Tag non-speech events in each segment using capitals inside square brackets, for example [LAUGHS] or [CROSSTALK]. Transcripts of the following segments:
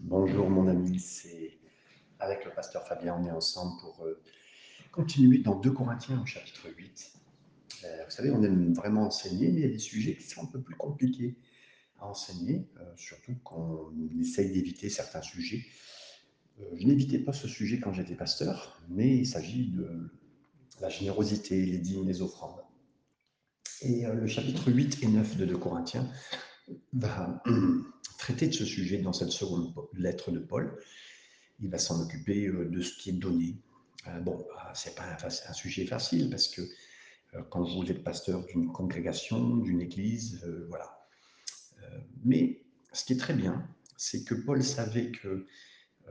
Bonjour mon ami, c'est avec le pasteur Fabien, on est ensemble pour euh, continuer dans 2 Corinthiens au chapitre 8. Euh, vous savez, on aime vraiment enseigner, mais il y a des sujets qui sont un peu plus compliqués à enseigner, euh, surtout qu'on essaye d'éviter certains sujets. Je n'évitais pas ce sujet quand j'étais pasteur, mais il s'agit de la générosité, les dîmes, les offrandes. Et le chapitre 8 et 9 de 2 Corinthiens va [CLEARS THROAT] traiter de ce sujet dans cette seconde lettre de Paul. Il va s'en occuper euh, de ce qui est donné. Euh, bon, bah, c'est pas un, sujet facile parce que euh, quand vous êtes pasteur d'une congrégation, d'une église, voilà. Mais ce qui est très bien, c'est que Paul savait que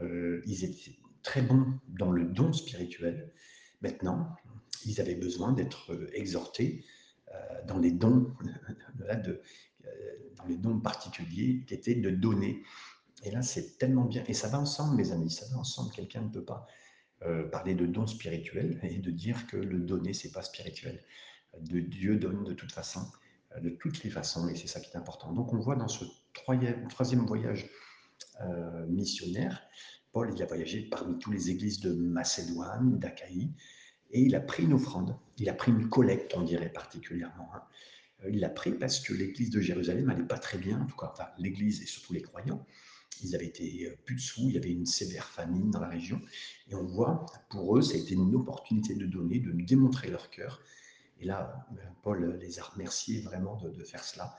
euh, étaient très bons dans le don spirituel. Maintenant, ils avaient besoin d'être exhortés dans les dons [LAUGHS] de, dans les dons particuliers qui étaient de donner. Et là, c'est tellement bien. Et ça va ensemble, mes amis, ça va ensemble. Quelqu'un ne peut pas euh, parler de dons spirituels et de dire que le donner, c'est pas spirituel. De Dieu donne de toute façon, euh, de toutes les façons, et c'est ça qui est important. Donc, on voit dans ce troisième, voyage euh, missionnaire, Paul, il a voyagé parmi toutes les églises de Macédoine, d'Achaïe, et il a pris une offrande, il a pris une collecte, on dirait particulièrement. Hein. Euh, il l'a pris parce que l'église de Jérusalem n'allait pas très bien, en tout cas, l'église et surtout les croyants. Ils avaient été euh, plus dessous, il y avait une sévère famine dans la région. Et on voit, pour eux, ça a été une opportunité de donner, de démontrer leur cœur. Et là, euh, Paul les a remerciés vraiment de, de faire cela.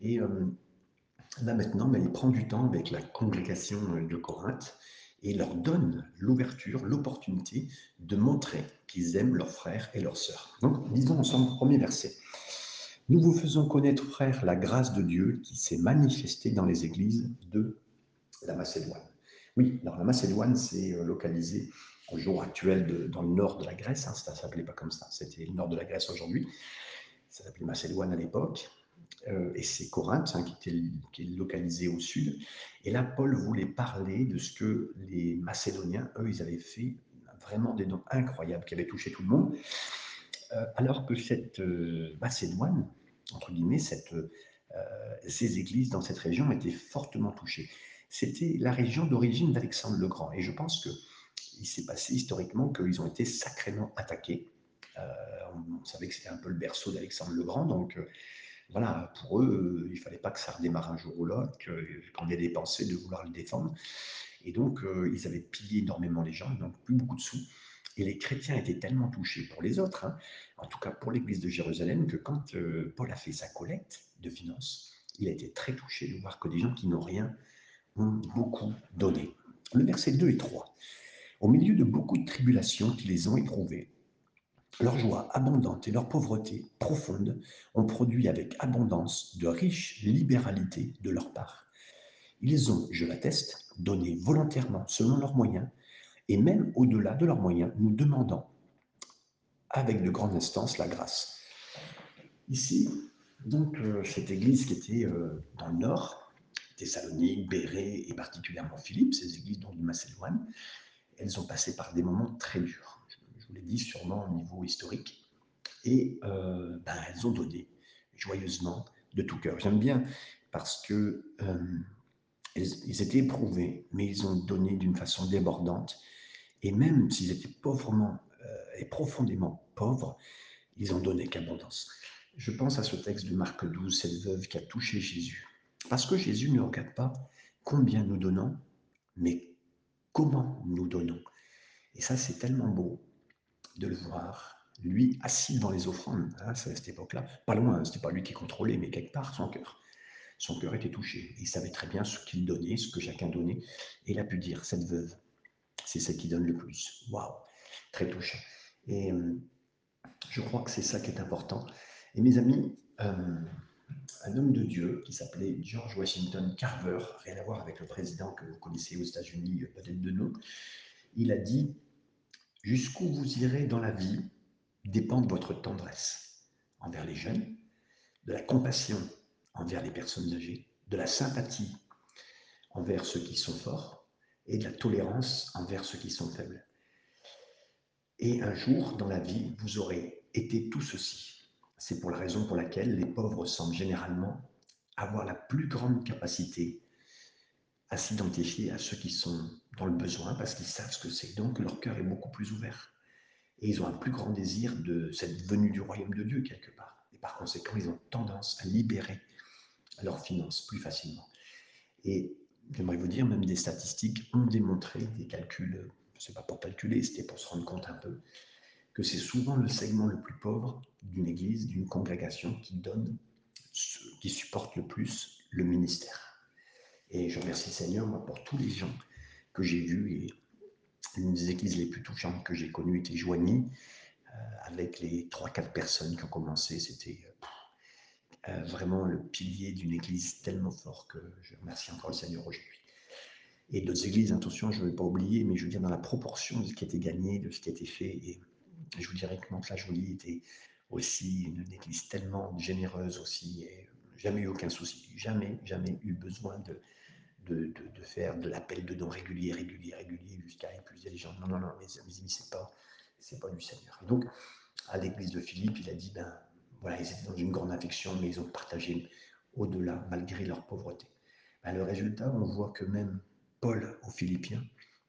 Et là maintenant, ben, il prend du temps avec la congrégation de Corinthe et leur donne l'ouverture, l'opportunité de montrer qu'ils aiment leurs frères et leurs sœurs. Donc, lisons ensemble le premier verset. Nous vous faisons connaître, frères, la grâce de Dieu qui s'est manifestée dans les églises de la Macédoine. Oui, alors la Macédoine, c'est euh, localisé au jour actuel dans le nord de la Grèce. Hein, ça ne s'appelait pas comme ça, c'était le nord de la Grèce aujourd'hui. Ça s'appelait Macédoine à l'époque. Euh, et c'est Corinthe hein, qui, était, est localisé au sud. Et là, Paul voulait parler de ce que les Macédoniens, eux, ils avaient fait vraiment des dons incroyables qui avaient touché tout le monde. Euh, alors que cette Macédoine, entre guillemets, euh, ces églises dans cette région étaient fortement touchées. C'était la région d'origine d'Alexandre le Grand. Et je pense qu'il s'est passé historiquement qu'ils ont été sacrément attaqués. Euh, on, savait que c'était un peu le berceau d'Alexandre le Grand, donc euh, voilà, pour eux, il ne fallait pas que ça redémarre un jour ou l'autre, qu'on ait des pensées de vouloir le défendre. Et donc, euh, ils avaient pillé énormément les gens, donc plus beaucoup de sous. Et les chrétiens étaient tellement touchés pour les autres, hein, en tout cas pour l'église de Jérusalem, que quand euh, Paul a fait sa collecte de finances, il a été très touché de voir que des gens qui n'ont rien ont beaucoup donné. Le verset 2 et 3. Au milieu de beaucoup de tribulations qui les ont éprouvées, leur joie abondante et leur pauvreté profonde ont produit avec abondance de riches libéralités de leur part. Ils ont, je l'atteste, donné volontairement selon leurs moyens, et même au-delà de leurs moyens, nous demandant avec de grandes instances la grâce. Ici, donc, euh, cette église qui était euh, dans le nord, Thessalonique, Bérée et particulièrement Philippe, ces églises dont de Macédoine, elles ont passé par des moments très durs vous l'ai dit sûrement au niveau historique. Et euh, ben, elles ont donné joyeusement de tout cœur. J'aime bien parce que ils, étaient éprouvés, mais ils ont donné d'une façon débordante. Et même s'ils étaient pauvrement euh, et profondément pauvres, ils ont donné qu'abondance. Je pense à ce texte de Marc 12, cette veuve qui a touché Jésus. Parce que Jésus ne regarde pas combien nous donnons, mais comment nous donnons. Et ça, c'est tellement beau de le voir, lui assis devant les offrandes, hein, à cette époque-là, pas loin, hein, c'était pas lui qui contrôlait, mais quelque part son cœur. Son cœur était touché. Il savait très bien ce qu'il donnait, ce que chacun donnait. Et il a pu dire, cette veuve, c'est celle qui donne le plus. Waouh, très touchant. Et euh, je crois que c'est ça qui est important. Et mes amis, euh, un homme de Dieu qui s'appelait George Washington Carver, rien à voir avec le président que vous connaissez aux États-Unis, peut-être de nous, il a dit Jusqu'où vous irez dans la vie dépend de votre tendresse envers les jeunes, de la compassion envers les personnes âgées, de la sympathie envers ceux qui sont forts et de la tolérance envers ceux qui sont faibles. Et un jour dans la vie, vous aurez été tout ceci. C'est pour la raison pour laquelle les pauvres semblent généralement avoir la plus grande capacité à s'identifier à ceux qui sont dans le besoin parce qu'ils savent ce que c'est. Donc leur cœur est beaucoup plus ouvert. Et ils ont un plus grand désir de cette venue du royaume de Dieu quelque part. Et par conséquent, ils ont tendance à libérer leurs finances plus facilement. Et j'aimerais vous dire, même des statistiques ont démontré, des calculs, c'est pas pour calculer, c'était pour se rendre compte un peu, que c'est souvent le segment le plus pauvre d'une église, d'une congrégation qui donne, qui supporte le plus le ministère. Et je remercie Seigneur, pour tous les gens que j'ai vus. Et une des églises les plus touchantes que j'ai connues était Joigny, euh, avec les 3-4 personnes qui ont commencé. C'était euh, euh, vraiment le pilier d'une église tellement fort que je remercie encore le Seigneur aujourd'hui. Et d'autres églises, attention, je ne vais pas oublier, mais je veux dire dans la proportion de ce qui a été gagné, de ce qui a été fait. Et je vous dirais que la Jolie était aussi une, église tellement généreuse aussi. Et jamais eu aucun souci, jamais, jamais eu besoin de, de, faire de l'appel de dons régulier, régulier, régulier, jusqu'à épuiser les gens. Non, non, non, mes amis, c'est pas, c'est pas du Seigneur. Et donc, à l'église de Philippe, il a dit, ben voilà, ils étaient dans une grande affection, mais ils ont partagé au-delà, malgré leur pauvreté. Ben, le résultat, on voit que même Paul aux Philippiens,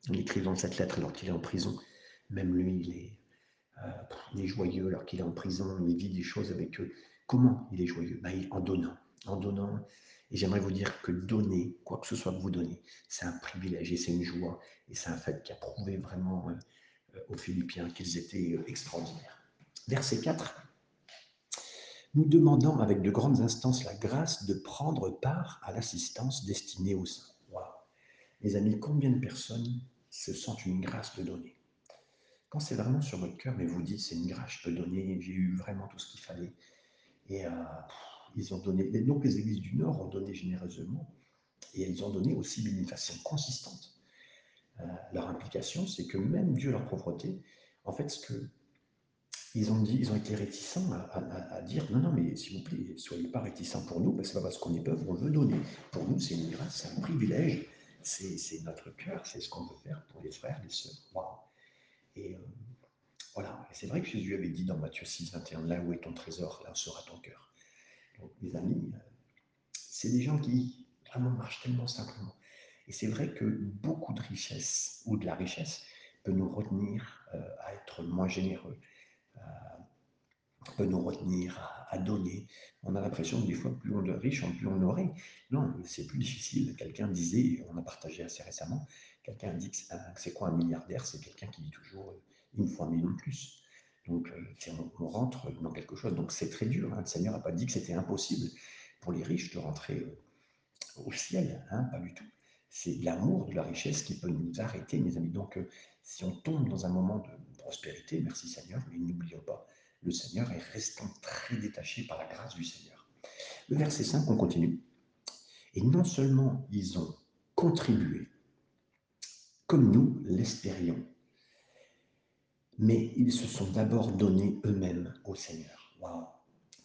en écrivant cette lettre alors qu'il est en prison, même lui, il est, euh, joyeux alors qu'il est en prison, il vit des choses avec eux. Comment il est joyeux? Ben, En donnant, en donnant et j'aimerais vous dire que donner, quoi que ce soit que vous donnez, c'est un privilège et c'est une joie. Et c'est un fait qui a prouvé vraiment euh, aux Philippiens qu'ils étaient euh, extraordinaires. Verset 4. Nous demandons avec de grandes instances la grâce de prendre part à l'assistance destinée aux saints. Wow. Mes amis, combien de personnes se sentent une grâce de donner? Quand c'est vraiment sur votre cœur, mais vous dites c'est une grâce, je peux donner, j'ai eu vraiment tout ce qu'il fallait. Et ils ont donné, donc les églises du Nord ont donné généreusement, et elles ont donné aussi d'une façon consistante. Euh, leur implication, c'est que même Dieu leur pauvreté, en fait, ce que ils ont dit, ils ont été réticents à, dire non, non, mais s'il vous plaît, soyez pas réticents pour nous, parce que c'est pas parce qu'on est pauvre, on veut donner. Pour nous, c'est une grâce, c'est un privilège, c'est notre cœur, c'est ce qu'on veut faire pour les frères, les sœurs. Et euh, voilà, c'est vrai que Jésus avait dit dans Matthieu 6, 21, là où est ton trésor, là sera ton cœur mes amis, euh, c'est des gens qui vraiment marchent tellement simplement. Et c'est vrai que beaucoup de richesse ou de la richesse peut nous retenir euh, à être moins généreux, peut nous retenir à, donner. On a l'impression que des fois, plus on est riche, plus on aurait. Non, c'est plus difficile. Quelqu'un disait, on a partagé assez récemment, quelqu'un dit que c'est quoi un milliardaire? C'est quelqu'un qui dit toujours une fois mille ou plus. Donc, euh, on, rentre dans quelque chose. Donc, c'est très dur. Hein. Le Seigneur n'a pas dit que c'était impossible pour les riches de rentrer euh, au ciel. Hein, pas du tout. C'est l'amour de la richesse qui peut nous arrêter, mes amis. Donc, euh, si on tombe dans un moment de prospérité, merci Seigneur, mais n'oublions pas, le Seigneur est restant très détaché par la grâce du Seigneur. Le verset 5, on continue. Et non seulement ils ont contribué, comme nous l'espérions, mais ils se sont d'abord donnés eux-mêmes au Seigneur. Wow.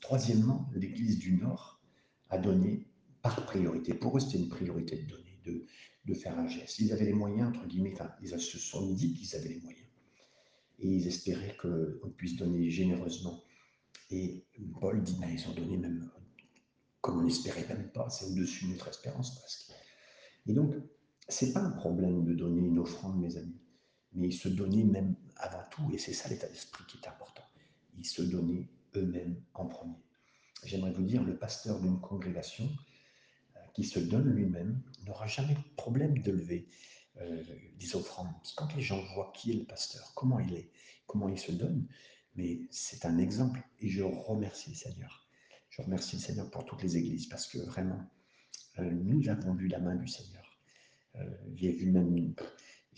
Troisièmement, l'Église du Nord a donné par priorité. Pour eux, c'était une priorité de donner, de, de faire un geste. Ils avaient les moyens, entre guillemets, enfin, ils se sont dit qu'ils avaient les moyens. Et ils espéraient qu'on puisse donner généreusement. Et Paul dit, ben, ils ont donné même comme on n'espérait même pas, c'est au-dessus de notre espérance presque. Et donc, ce n'est pas un problème de donner une offrande, mes amis mais ils se donnaient même avant tout, et c'est ça l'état d'esprit qui est important, ils se donnaient eux-mêmes en premier. J'aimerais vous dire, le pasteur d'une congrégation euh, qui se donne lui-même n'aura jamais de problème de lever euh, des offrandes. Quand les gens voient qui est le pasteur, comment il est, comment il se donne, mais c'est un exemple. Et je remercie le Seigneur. Je remercie le Seigneur pour toutes les églises parce que vraiment, euh, nous avons vu la main du Seigneur. J'ai vu même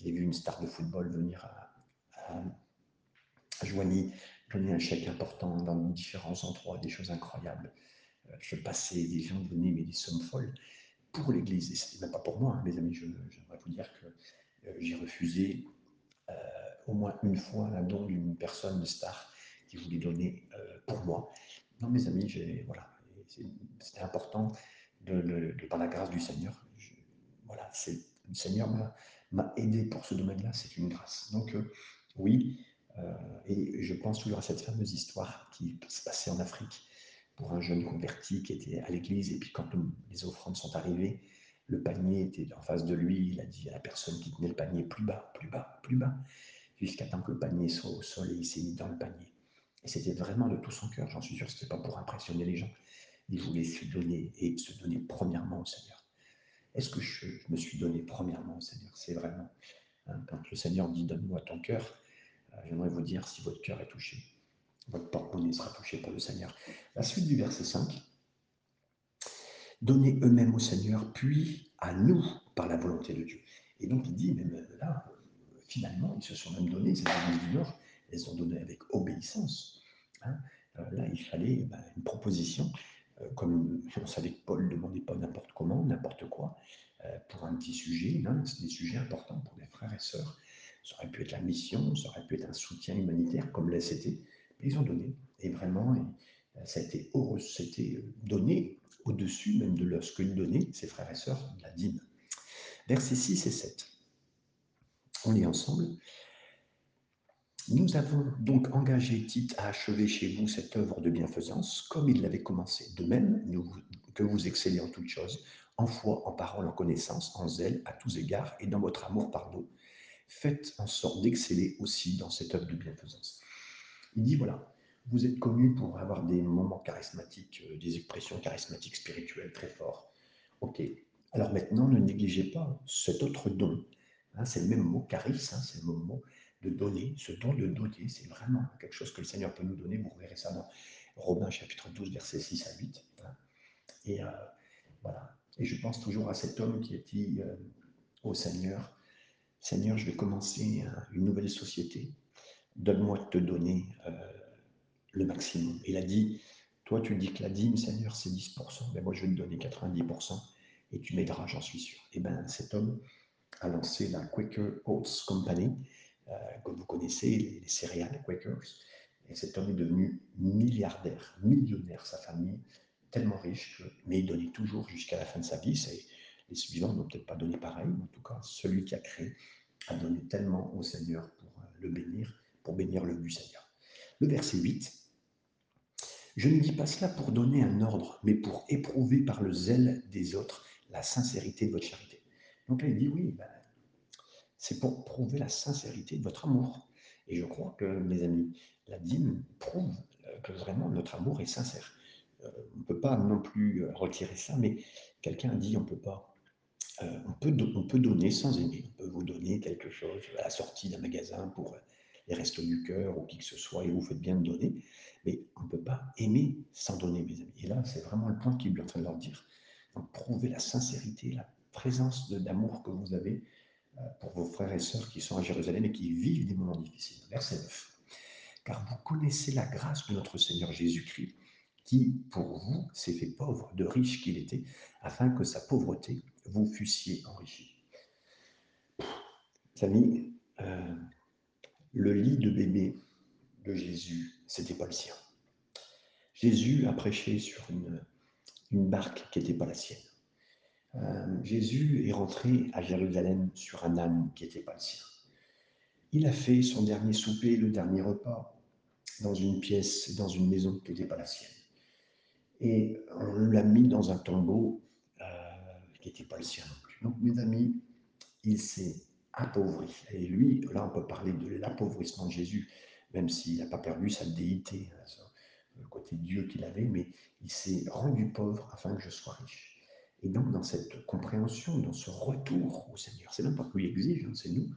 j'ai vu une star de football venir à, à, Joigny donner un chèque important dans différents endroits, des choses incroyables. Euh, je passais, des gens venaient, mais des sommes folles pour l'Église. Et ce même pas pour moi, hein, mes amis. J'aimerais vous dire que euh, j'ai refusé euh, au moins une fois un don d'une personne de star qui voulait donner pour moi. Non, mes amis, voilà, c'était important de, par la grâce du Seigneur. voilà, le Seigneur m'a aidé pour ce domaine-là, c'est une grâce. Donc euh, oui, euh, et je pense toujours à cette fameuse histoire qui se passait en Afrique pour un jeune converti qui était à l'église, et puis quand les offrandes sont arrivées, Le panier était en face de lui. Il a dit à la personne qui tenait le panier plus bas, plus bas, plus bas, jusqu'à temps que le panier soit au sol et il s'est mis dans le panier. Et c'était vraiment de tout son cœur. J'en suis sûr, ce n'était pas pour impressionner les gens. Il voulait se donner et se donner premièrement au Seigneur. Est-ce que je, me suis donné premièrement au Seigneur? C'est vraiment, hein, quand le Seigneur dit donne-moi ton cœur, euh, j'aimerais vous dire si votre cœur est touché, votre porte-monnaie sera touché pour le Seigneur. La suite du verset 5. Donnez eux-mêmes au Seigneur, puis à nous par la volonté de Dieu. Et donc il dit, même là, finalement, ils se sont même donnés, ces églises du Nord, elles ont donné avec obéissance. Hein. Euh, là, il fallait ben, une proposition, euh, comme on savait que Paul ne demandait pas n'importe comment, n'importe quoi, euh, pour un petit sujet. Non, c'est des sujets importants pour les frères et sœurs. Ça aurait pu être la mission, ça aurait pu être un soutien humanitaire, comme là c'était. Ils ont donné. Et vraiment, ça a été heureux, c'était donné au-dessus même de ce que donnaient ses frères et sœurs, la dîme. Versets 6 et 7. On lit ensemble. Nous avons donc engagé Tite à achever chez vous cette œuvre de bienfaisance, comme il l'avait commencé. De même, que vous excellez en toutes choses, en foi, en parole, en connaissance, en zèle, à tous égards, et dans votre amour par nous. Faites en sorte d'exceller aussi dans cette œuvre de bienfaisance. Il dit voilà, vous êtes connus pour avoir des moments charismatiques, euh, des expressions charismatiques spirituelles très forts. Ok. Alors maintenant, ne négligez pas cet autre don. Hein, c'est le même mot, charisme, hein, c'est le même mot de donner, ce don de donner, c'est vraiment quelque chose que le Seigneur peut nous donner. Vous verrez ça dans Romains chapitre 12, versets 6 à 8. Hein. Et euh, voilà. Et je pense toujours à cet homme qui a dit euh, au Seigneur, Seigneur, je vais commencer une nouvelle société. Donne-moi de te donner euh, le maximum. Il a dit, toi tu dis que la dîme, Seigneur, c'est 10%, mais moi je vais te donner 90% et tu m'aideras, j'en suis sûr. Et bien cet homme a lancé la Quaker Oats Company, euh, comme vous connaissez, les, céréales Quakers. Et cet homme est devenu milliardaire, millionnaire, sa famille, tellement riche, mais il donnait toujours jusqu'à la fin de sa vie. Les suivants n'ont peut-être pas donné pareil, mais en tout cas, celui qui a créé a donné tellement au Seigneur pour euh, le bénir, pour bénir le du Seigneur. Le verset 8. Je ne dis pas cela pour donner un ordre, mais pour éprouver par le zèle des autres la sincérité de votre charité. Donc là, il dit oui, ben, c'est pour prouver la sincérité de votre amour. Et je crois que, mes amis, la dîme prouve euh, que vraiment notre amour est sincère. Euh, on ne peut pas non plus euh, retirer ça, mais quelqu'un dit on peut pas. on, peut on peut donner sans aimer. On peut vous donner quelque chose à la sortie d'un magasin pour les restos du cœur ou qui que ce soit, et vous faites bien de donner. Mais on ne peut pas aimer sans donner, mes amis. Et là, c'est vraiment le point qu'il est en train de leur dire. Donc, prouver la sincérité, la présence d'amour que vous avez euh, pour vos frères et sœurs qui sont à Jérusalem et qui vivent des moments difficiles. Verset 9. Car vous connaissez la grâce de notre Seigneur Jésus-Christ, qui, pour vous, s'est fait pauvre, de riche qu'il était, afin que sa pauvreté vous fussiez enrichi. Amis, euh, le lit de bébé de Jésus, c'était pas le sien. Jésus a prêché sur une, une barque qui n'était pas la sienne. Euh, Jésus est rentré à Jérusalem sur un âne qui n'était pas le sien. Il a fait son dernier souper, le dernier repas, dans une pièce, dans une maison qui n'était pas la sienne. Et on l'a mis dans un tombeau euh, qui n'était pas le sien non plus. Donc, mes amis, il s'est appauvri. Et lui, là, on peut parler de l'appauvrissement de Jésus, même s'il n'a pas perdu sa déité, hein, le côté Dieu qu'il avait, mais il s'est rendu pauvre afin que je sois riche. Et donc, dans cette compréhension, dans ce retour au Seigneur, c'est même pas que exige, hein, c'est nous,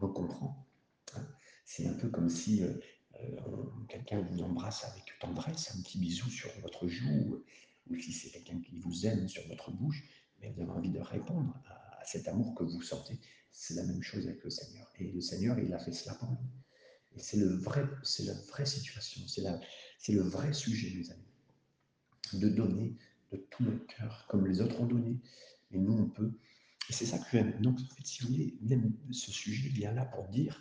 on comprend. Hein. C'est un peu comme si euh, euh, quelqu'un vous embrasse avec tendresse, un petit bisou sur votre joue, ou si c'est quelqu'un qui vous aime sur votre bouche, mais vous avez envie de répondre à, cet amour que vous sentez. C'est la même chose avec le Seigneur. Et le Seigneur, il a fait cela pour nous. Et c'est le vrai, c'est la vraie situation, c'est, c'est le vrai sujet, mes amis, de donner de tout notre cœur, comme les autres ont donné. Et nous, on peut. Et c'est ça que j'aime. Donc, en fait, si vous voulez, même ce sujet vient là pour dire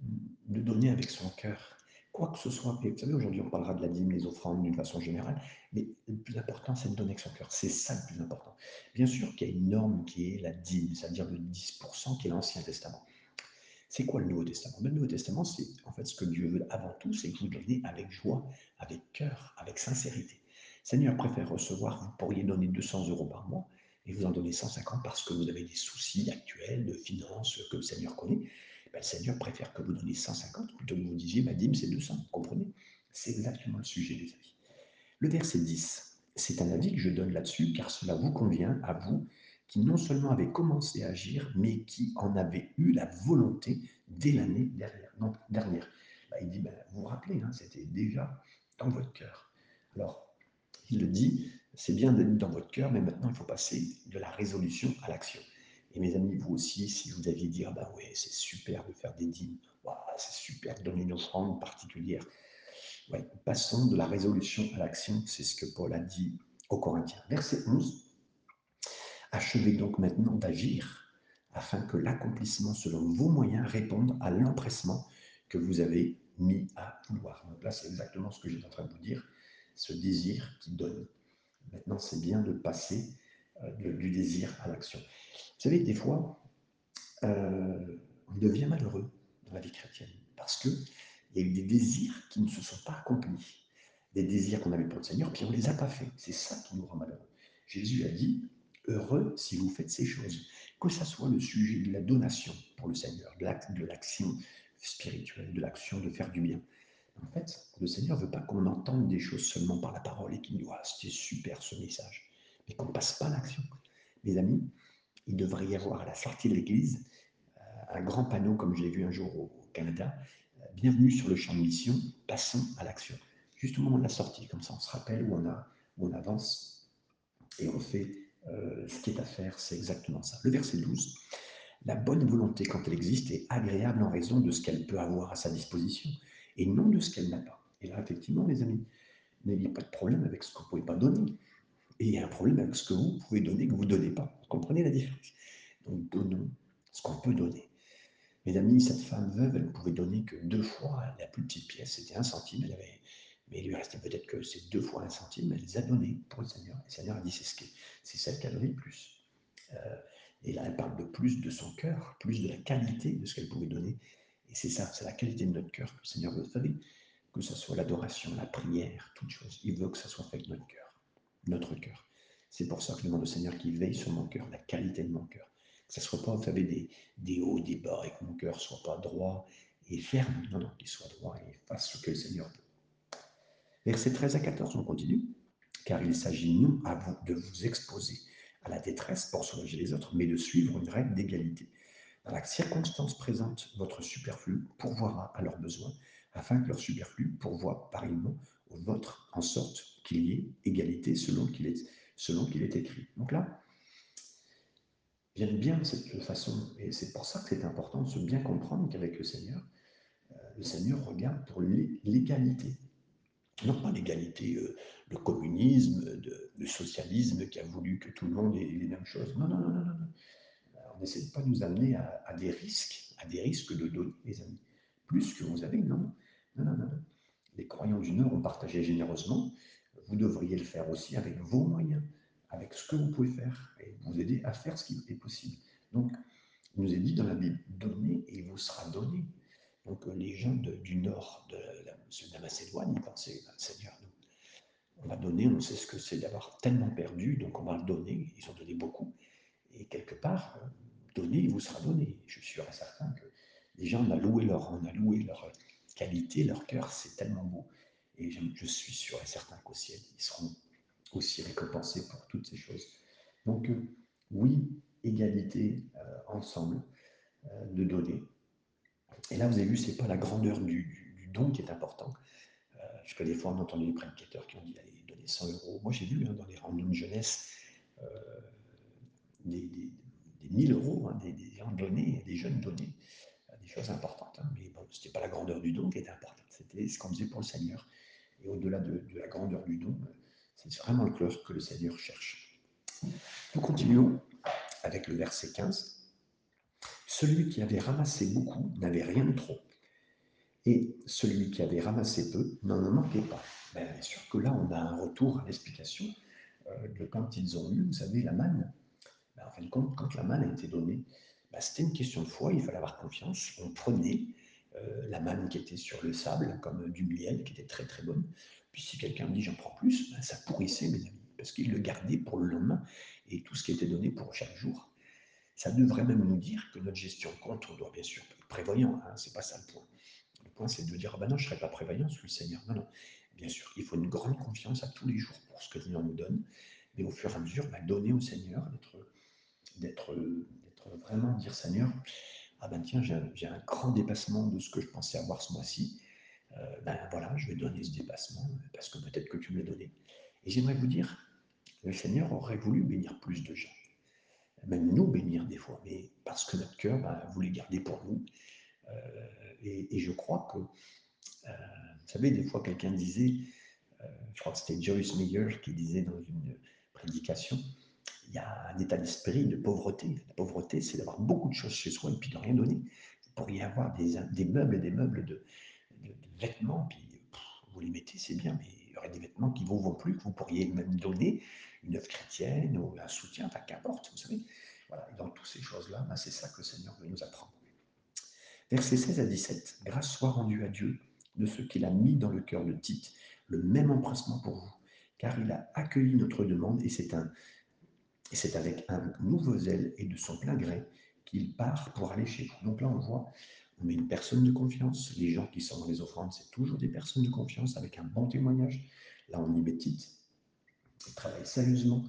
de donner avec son cœur. Quoi que ce soit. Vous savez, aujourd'hui, on parlera de la dîme, les offrandes d'une façon générale. Mais le plus important, c'est de donner avec son cœur. C'est ça le plus important. Bien sûr qu'il y a une norme qui est la dîme, c'est-à-dire le 10% qui est l'Ancien Testament. C'est quoi le Nouveau Testament? Le Nouveau Testament, c'est en fait ce que Dieu veut avant tout, c'est que vous donnez avec joie, avec cœur, avec sincérité. Seigneur préfère recevoir, vous pourriez donner 200 euros par mois, et vous en donnez 150 parce que vous avez des soucis actuels de finances que le Seigneur connaît, le Seigneur préfère que vous donniez 150 plutôt que vous disiez, ma dîme, c'est 200. Vous comprenez? C'est exactement le sujet, les amis. Le verset 10, c'est un avis que je donne là-dessus, car cela vous convient à vous qui non seulement avez commencé à agir, mais qui en avez eu la volonté dès l'année dernière. Dernière. Ben, il dit, ben, vous vous rappelez, hein, c'était déjà dans votre cœur. Alors, il le dit, c'est bien d'être dans votre cœur, mais maintenant il faut passer de la résolution à l'action. Et mes amis, vous aussi, si vous aviez dit, ah ben ouais, c'est super de faire des dîmes, c'est super de donner une offrande particulière. Ouais, passons de la résolution à l'action, c'est ce que Paul a dit aux Corinthiens. Verset 11. Achevez donc maintenant d'agir afin que l'accomplissement selon vos moyens réponde à l'empressement que vous avez mis à vouloir. Donc là, c'est exactement ce que j'étais en train de vous dire, ce désir qui donne. Maintenant, c'est bien de passer euh, du désir à l'action. Vous savez, des fois, euh, on devient malheureux dans la vie chrétienne parce qu'il y a eu des désirs qui ne se sont pas accomplis, des désirs qu'on avait pour le Seigneur, puis on ne les a pas faits. C'est ça qui nous rend malheureux. Jésus a dit, heureux si vous faites ces choses, que ce soit le sujet de la donation pour le Seigneur, de l'action spirituelle, de l'action de faire du bien. En fait, le Seigneur ne veut pas qu'on entende des choses seulement par la parole et qu'il nous ah, c'était super ce message, mais qu'on ne passe pas à l'action. Mes amis, il devrait y avoir à la sortie de l'église euh, un grand panneau, comme je l'ai vu un jour au Canada, euh, bienvenue sur le champ de mission, passons à l'action. Juste au moment de la sortie, comme ça on se rappelle où on, a, où on avance et on fait euh, ce qui est à faire, c'est exactement ça. Le verset 12, la bonne volonté, quand elle existe, est agréable en raison de ce qu'elle peut avoir à sa disposition et non de ce qu'elle n'a pas. Et là, effectivement, mes amis, n'ayez pas de problème avec ce que vous ne pouvez pas donner. Et il y a un problème avec ce que vous pouvez donner que vous ne donnez pas. Vous comprenez la différence? Donc, donnons ce qu'on peut donner. Mes amis, cette femme veuve, elle ne pouvait donner que deux fois la plus petite pièce, c'était un centime. Elle avait, mais il lui restait peut-être que c'est deux fois un centime. Elle les a donnés pour le Seigneur. le Seigneur a dit c'est ce celle qui a donné le plus. Euh, et là, elle parle de plus de son cœur, plus de la qualité de ce qu'elle pouvait donner. Et c'est ça, c'est la qualité de notre cœur que le Seigneur veut. Savez, que ce soit l'adoration, la prière, toute chose, il veut que ça soit fait avec notre cœur, notre cœur. C'est pour ça que je demande au Seigneur qu'il veille sur mon cœur, la qualité de mon cœur. Que ce ne soit pas, vous savez, des, hauts, des bas, et que mon cœur ne soit pas droit et ferme. Non, non, qu'il soit droit et fasse ce que le Seigneur veut. Versets 13 à 14, on continue. Car il s'agit non à vous de vous exposer à la détresse pour soulager les autres, mais de suivre une règle d'égalité. Dans la circonstance présente, votre superflu pourvoira à leurs besoins, afin que leur superflu pourvoie pareillement au vôtre, en sorte qu'il y ait égalité selon qu'il est, est écrit. Donc là, j'aime bien cette façon, et c'est pour ça que c'est important de se bien comprendre qu'avec le Seigneur, euh, le Seigneur regarde pour l'égalité. Non pas l'égalité, euh, le communisme, le socialisme qui a voulu que tout le monde ait les mêmes choses. Non, non, non, non, non on n'essaie pas de nous amener à, des risques, à des risques de donner, les amis. Plus que vous avez, non. Non, non, non. Les croyants du Nord ont partagé généreusement. Vous devriez le faire aussi avec vos moyens, avec ce que vous pouvez faire, et vous aider à faire ce qui est possible. Donc, il nous est dit dans la Bible, donnez et il vous sera donné. Donc, les gens du Nord de la, Macédoine, ils pensaient, bah, Seigneur, nous, on va donner, on sait ce que c'est d'avoir tellement perdu, donc on va le donner. Ils ont donné beaucoup. Et quelque part, donné, il vous sera donné. Je suis certain que les gens, on a leur, on a loué leur qualité, leur cœur, c'est tellement beau. Et je, suis sûr et certain qu'au ciel, ils seront aussi récompensés pour toutes ces choses. Donc, euh, oui, égalité euh, ensemble euh, de donner. Et là, vous avez vu, c'est pas la grandeur du, don qui est important. je connais des fois, on entend des prédicateurs qui ont dit allez, donnez 100 euros. Moi, j'ai vu hein, dans les de jeunesse des, des, des 1000 euros, hein, des, jeunes donnés, des choses importantes. Hein. mais bon, ce n'était pas la grandeur du don qui était importante, c'était ce qu'on faisait pour le Seigneur. Et au-delà de, la grandeur du don, c'est vraiment le cœur que le Seigneur cherche. Nous continuons avec le verset 15. Celui qui avait ramassé beaucoup n'avait rien de trop. Et celui qui avait ramassé peu n'en manquait pas. Ben, bien sûr que là, on a un retour à l'explication euh, de quand ils ont eu, vous savez, la manne. Ben, en fin de compte, quand la manne a été donnée, ben, c'était une question de foi, il fallait avoir confiance. On prenait euh, la manne qui était sur le sable, comme du miel, qui était très très bonne. Puis si quelqu'un me dit j'en prends plus, ben, ça pourrissait, mes amis, parce qu'il le gardait pour le lendemain. et tout ce qui était donné pour chaque jour. Ça devrait même nous dire que notre gestion compte, on doit bien sûr être prévoyant, hein, c'est pas ça le point. Le point, c'est de dire, ah ben non, je ne serai pas prévoyant sous le Seigneur. Non, non. Bien sûr, il faut une grande confiance à tous les jours pour ce que le Seigneur nous donne, mais au fur et à mesure, bah, donner au Seigneur, d'être vraiment dire Seigneur, ah ben tiens, j'ai un, grand dépassement de ce que je pensais avoir ce mois-ci. Euh, ben voilà, je vais donner ce dépassement parce que peut-être que tu me l'as donné. Et j'aimerais vous dire, le Seigneur aurait voulu bénir plus de gens, même nous bénir des fois, mais parce que notre cœur ben, voulait garder pour nous. Euh, et, je crois que, euh, vous savez, des fois quelqu'un disait, je crois que c'était Joyce Meyer qui disait dans une prédication, il y a un état d'esprit de pauvreté. La pauvreté, c'est d'avoir beaucoup de choses chez soi et puis de rien donner. Vous pourriez avoir des, meubles et des meubles de, vêtements, puis vous les mettez, c'est bien, mais il y aurait des vêtements qui ne vous vont plus, que vous pourriez même donner, une œuvre chrétienne ou un soutien, enfin qu'importe, vous savez. Voilà, dans toutes ces choses-là, ben, c'est ça que le Seigneur veut nous apprendre. Versets 16 à 17. Grâce soit rendue à Dieu de ce qu'il a mis dans le cœur de Tite, le même empressement pour vous, car il a accueilli notre demande et c'est un et c'est avec un nouveau zèle et de son plein gré qu'il part pour aller chez vous. Donc là, on voit, on met une personne de confiance. Les gens qui sont dans les offrandes, c'est toujours des personnes de confiance avec un bon témoignage. Là, on y met Tite. Il travaille sérieusement.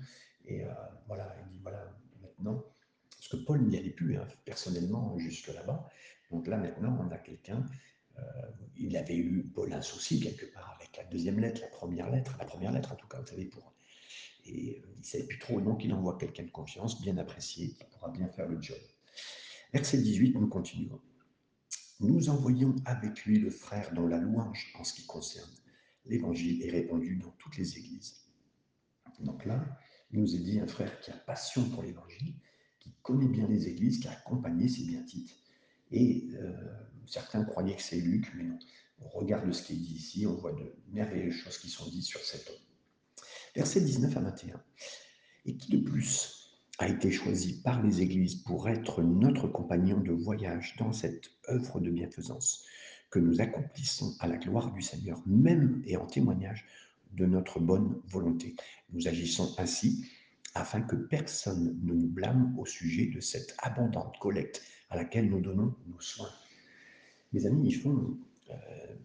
Et euh, voilà, il dit voilà, maintenant, parce que Paul n'y allait plus hein, personnellement jusque là-bas. Donc là, maintenant, on a quelqu'un. Euh, il avait eu, Paul, un souci quelque part avec la deuxième lettre, la première lettre, la première lettre en tout cas, vous savez, pour et euh, il ne savait plus trop, donc il envoie quelqu'un de confiance, bien apprécié, qui pourra bien faire le job. Verset 18, nous continuons. Nous envoyons avec lui le frère dont la louange en ce qui concerne l'évangile est répandue dans toutes les églises. Donc là, il nous est dit un frère qui a passion pour l'évangile, qui connaît bien les églises, qui a accompagné, c'est bien titres. Et euh, certains croyaient que c'est Luc, mais non. On regarde ce qui est dit ici, on voit de merveilleuses choses qui sont dites sur cet homme versets 19 à 21. Et qui de plus a été choisi par les églises pour être notre compagnon de voyage dans cette œuvre de bienfaisance que nous accomplissons à la gloire du Seigneur, même et en témoignage de notre bonne volonté. Nous agissons ainsi afin que personne ne nous blâme au sujet de cette abondante collecte à laquelle nous donnons nos soins. Mes amis, ils font, euh,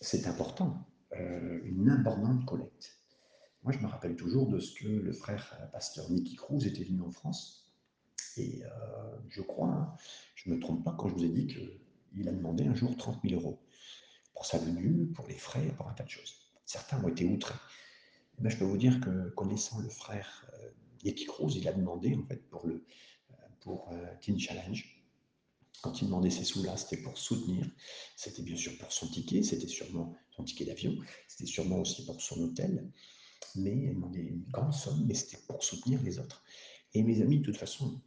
c'est important, euh, une abondante collecte. Moi, je me rappelle toujours de ce que le frère euh, pasteur Nicky Cruz était venu en France. Et euh, je crois, hein, je ne me trompe pas quand je vous ai dit qu'il a demandé un jour 30 000 euros pour sa venue, pour les frais, pour un tas de choses. Certains ont été outrés. Mais je peux vous dire que connaissant le frère euh, Nicky Cruz, il a demandé en fait pour le pour Teen Challenge. Quand il demandait ces sous-là, c'était pour soutenir. C'était bien sûr pour son ticket, c'était sûrement son ticket d'avion, c'était sûrement aussi pour son hôtel mais elle demandait une grande somme, mais c'était pour soutenir les autres. Et mes amis, de toute façon,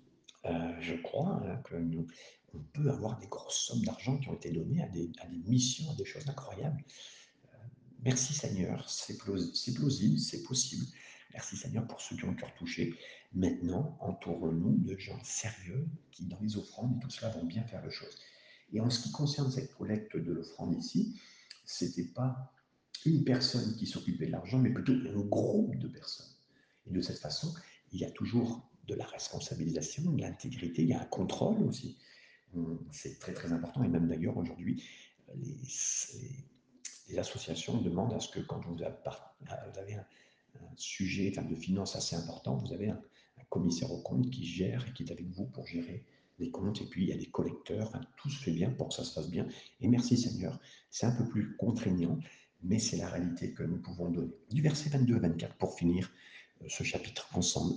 euh, je crois hein, qu'on peut avoir des grosses sommes d'argent qui ont été données à des, à des, missions, à des choses incroyables. Euh, merci Seigneur, c'est plausible, c'est possible. Merci Seigneur pour ceux qui ont le cœur touché. Maintenant, entourons-nous de gens sérieux qui, dans les offrandes et tout cela, vont bien faire les choses. Et en ce qui concerne cette collecte de l'offrande ici, c'était pas une personne qui s'occupait de l'argent, mais plutôt un groupe de personnes. Et de cette façon, il y a toujours de la responsabilisation, de l'intégrité, il y a un contrôle aussi. C'est très très important, et même d'ailleurs aujourd'hui, les, associations demandent à ce que quand vous avez un, sujet de finances assez important, vous avez un, commissaire au compte qui gère et qui est avec vous pour gérer les comptes, et puis il y a des collecteurs, tout se fait bien pour que ça se fasse bien. Et merci Seigneur, c'est un peu plus contraignant, mais c'est la réalité que nous pouvons donner. Du verset 22 à 24, pour finir euh, ce chapitre ensemble.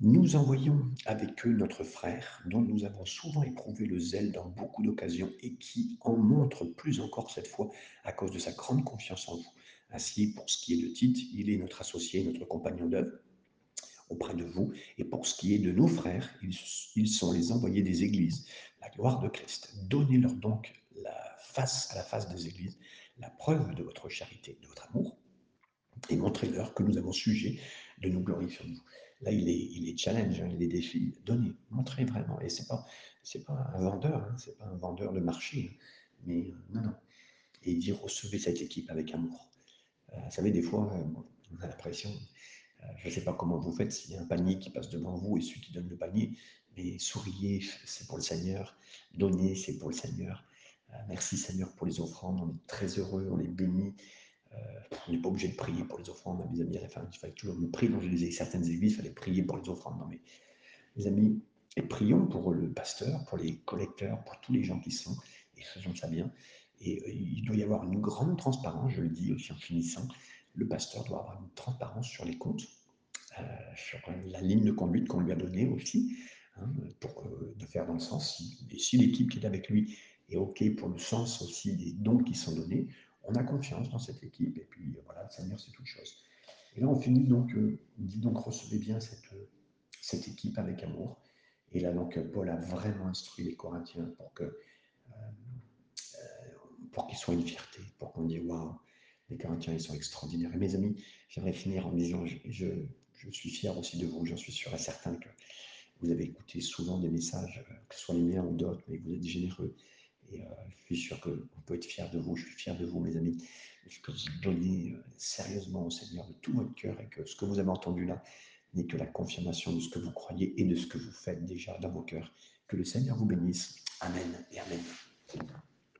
Nous envoyons avec eux notre frère, dont nous avons souvent éprouvé le zèle dans beaucoup d'occasions et qui en montre plus encore cette fois à cause de sa grande confiance en vous. Ainsi, pour ce qui est de Tite, il est notre associé, notre compagnon d'œuvre auprès de vous. Et pour ce qui est de nos frères, ils, sont les envoyés des églises, la gloire de Christ. Donnez-leur donc la face à la face des églises la preuve de votre charité, de votre amour, et montrez-leur que nous avons sujet de nous glorifier en vous. Là, il est, il est challenge, hein, il est défi. Donnez, montrez vraiment. Et c'est pas, c'est pas un vendeur, hein, c'est pas un vendeur de marché, hein, mais euh, non, non. Et il dit recevez cette équipe avec amour. Euh, vous savez, des fois, euh, on a l'impression, je ne sais pas comment vous faites s'il y a un panier qui passe devant vous et celui qui donne le panier, mais souriez, c'est pour le Seigneur. Donnez, c'est pour le Seigneur. Euh, merci Seigneur pour les offrandes. On est très heureux, on est bénis. Euh, on n'est pas obligé de prier pour les offrandes, mes amis. Enfin, il fallait toujours me prier. Dans certaines églises, il fallait prier pour les offrandes. Non, mais mes amis, prions pour le pasteur, pour les collecteurs, pour tous les gens qui sont, et faisons ça bien. Et il doit y avoir une grande transparence, je le dis aussi en finissant. Le pasteur doit avoir une transparence sur les comptes, sur la ligne de conduite qu'on lui a donnée aussi, hein, pour de faire dans le sens. Et si l'équipe qui est avec lui est OK pour le sens aussi des dons qui sont donnés, on a confiance dans cette équipe. Et puis voilà, le Seigneur, c'est toute chose. Et là, on finit donc, euh, on dit donc, recevez bien cette, cette équipe avec amour. Et là, donc, Paul a vraiment instruit les Corinthiens pour que euh, euh, pour qu'ils soient une fierté, pour qu'on dise waouh, les Corinthiens, ils sont extraordinaires. Et mes amis, j'aimerais finir en disant je, je, suis fier aussi de vous, j'en suis sûr et certain que vous avez écouté souvent des messages, que ce soit les miens ou d'autres, mais vous êtes généreux. Et euh, je suis sûr qu'on peut être fier de vous. Je suis fier de vous, mes amis. Que vous donnez euh, sérieusement au Seigneur de tout votre cœur et que ce que vous avez entendu là n'est que la confirmation de ce que vous croyez et de ce que vous faites déjà dans vos cœurs. Que le Seigneur vous bénisse. Amen et Amen.